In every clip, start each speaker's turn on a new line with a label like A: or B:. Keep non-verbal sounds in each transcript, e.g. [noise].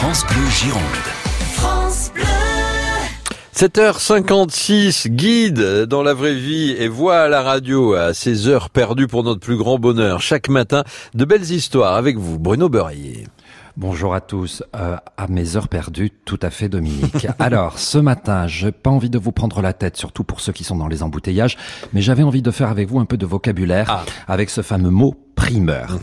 A: France Bleu Gironde.
B: France Bleu.
C: 7h56, guide dans la vraie vie et voix à la radio à ces heures perdues pour notre plus grand bonheur. Chaque matin, de belles histoires avec vous, Bruno Beurrier.
D: Bonjour à tous. Euh, à mes heures perdues, tout à fait, Dominique. [laughs] Alors, ce matin, j'ai pas envie de vous prendre la tête, surtout pour ceux qui sont dans les embouteillages, mais j'avais envie de faire avec vous un peu de vocabulaire
C: Ah.
D: avec ce fameux mot primeur.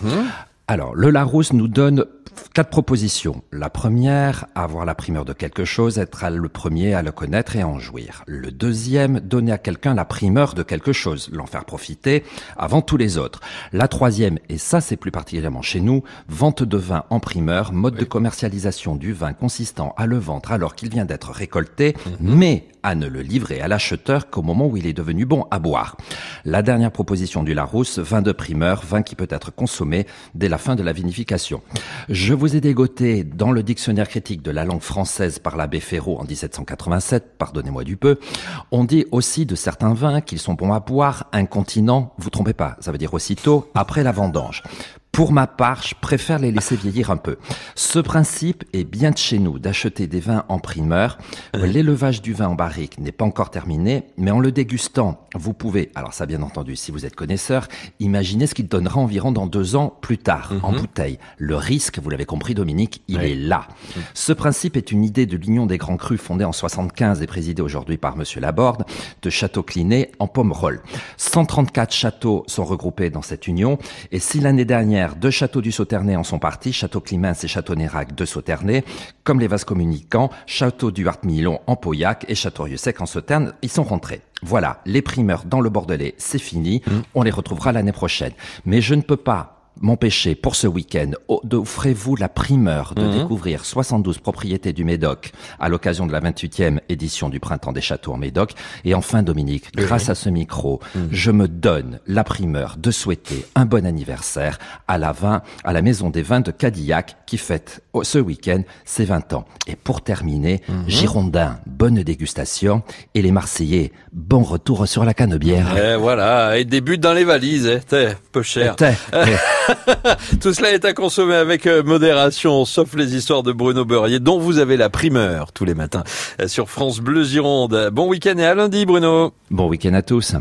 D: Alors, le Larousse nous donne quatre propositions. La première, avoir la primeur de quelque chose, être le premier à le connaître et à en jouir. Le deuxième, donner à quelqu'un la primeur de quelque chose, l'en faire profiter avant tous les autres. La troisième, et ça c'est plus particulièrement chez nous, vente de vin en primeur, mode de commercialisation du vin consistant à le vendre alors qu'il vient d'être récolté, mais à ne le livrer à l'acheteur qu'au moment où il est devenu bon à boire. La dernière proposition du Larousse, vin de primeur, vin qui peut être consommé dès la fin de la vinification. Je vous ai dégoté dans le dictionnaire critique de la langue française par l'abbé Ferraud en 1787, pardonnez-moi du peu, on dit aussi de certains vins qu'ils sont bons à boire incontinent, vous trompez pas, ça veut dire aussitôt après la vendange. Pour ma part, je préfère les laisser vieillir un peu. Ce principe est bien de chez nous, d'acheter des vins en primeur. L'élevage du vin en barrique n'est pas encore terminé, mais en le dégustant, vous pouvez, alors ça bien entendu, si vous êtes connaisseur, imaginer ce qu'il donnera environ dans deux ans plus tard, en bouteille. Le risque, vous l'avez compris Dominique, il
C: Oui.
D: est là. Ce principe est une idée de l'Union des Grands Crus fondée en 75 et présidée aujourd'hui par Monsieur Laborde de Château-Clinet en Pomerol. 134 châteaux sont regroupés dans cette union et si l'année dernière deux châteaux du Sauternay en sont partis, Château Climens et Château Nérac de Sauternay, comme les vases communicants, Château du Hart-Milon en Pauillac et Château-Rieu-Sec en Sauterne, ils sont rentrés. Voilà, les primeurs dans le Bordelais, c'est fini. On les retrouvera l'année prochaine. Mais je ne peux pas m'empêcher pour ce week-end, d'offrez-vous la primeur de découvrir 72 propriétés du Médoc à l'occasion de la 28e édition du Printemps des Châteaux en Médoc? Et enfin, Dominique, grâce à ce micro, je me donne la primeur de souhaiter un bon anniversaire à la vin, à la Maison des Vins de Cadillac qui fête oh, ce week-end ses 20 ans. Et pour terminer, Girondins, bonne dégustation et les Marseillais, bon retour sur la canebière.
C: Et voilà, et des buts dans les valises, eh, peu cher.
D: T'es- [laughs] [laughs]
C: Tout cela est à consommer avec euh, modération, sauf les histoires de Bruno Beurrier, dont vous avez la primeur tous les matins euh, sur France Bleu Gironde. Bon week-end et à lundi, Bruno.
D: Bon week-end à tous.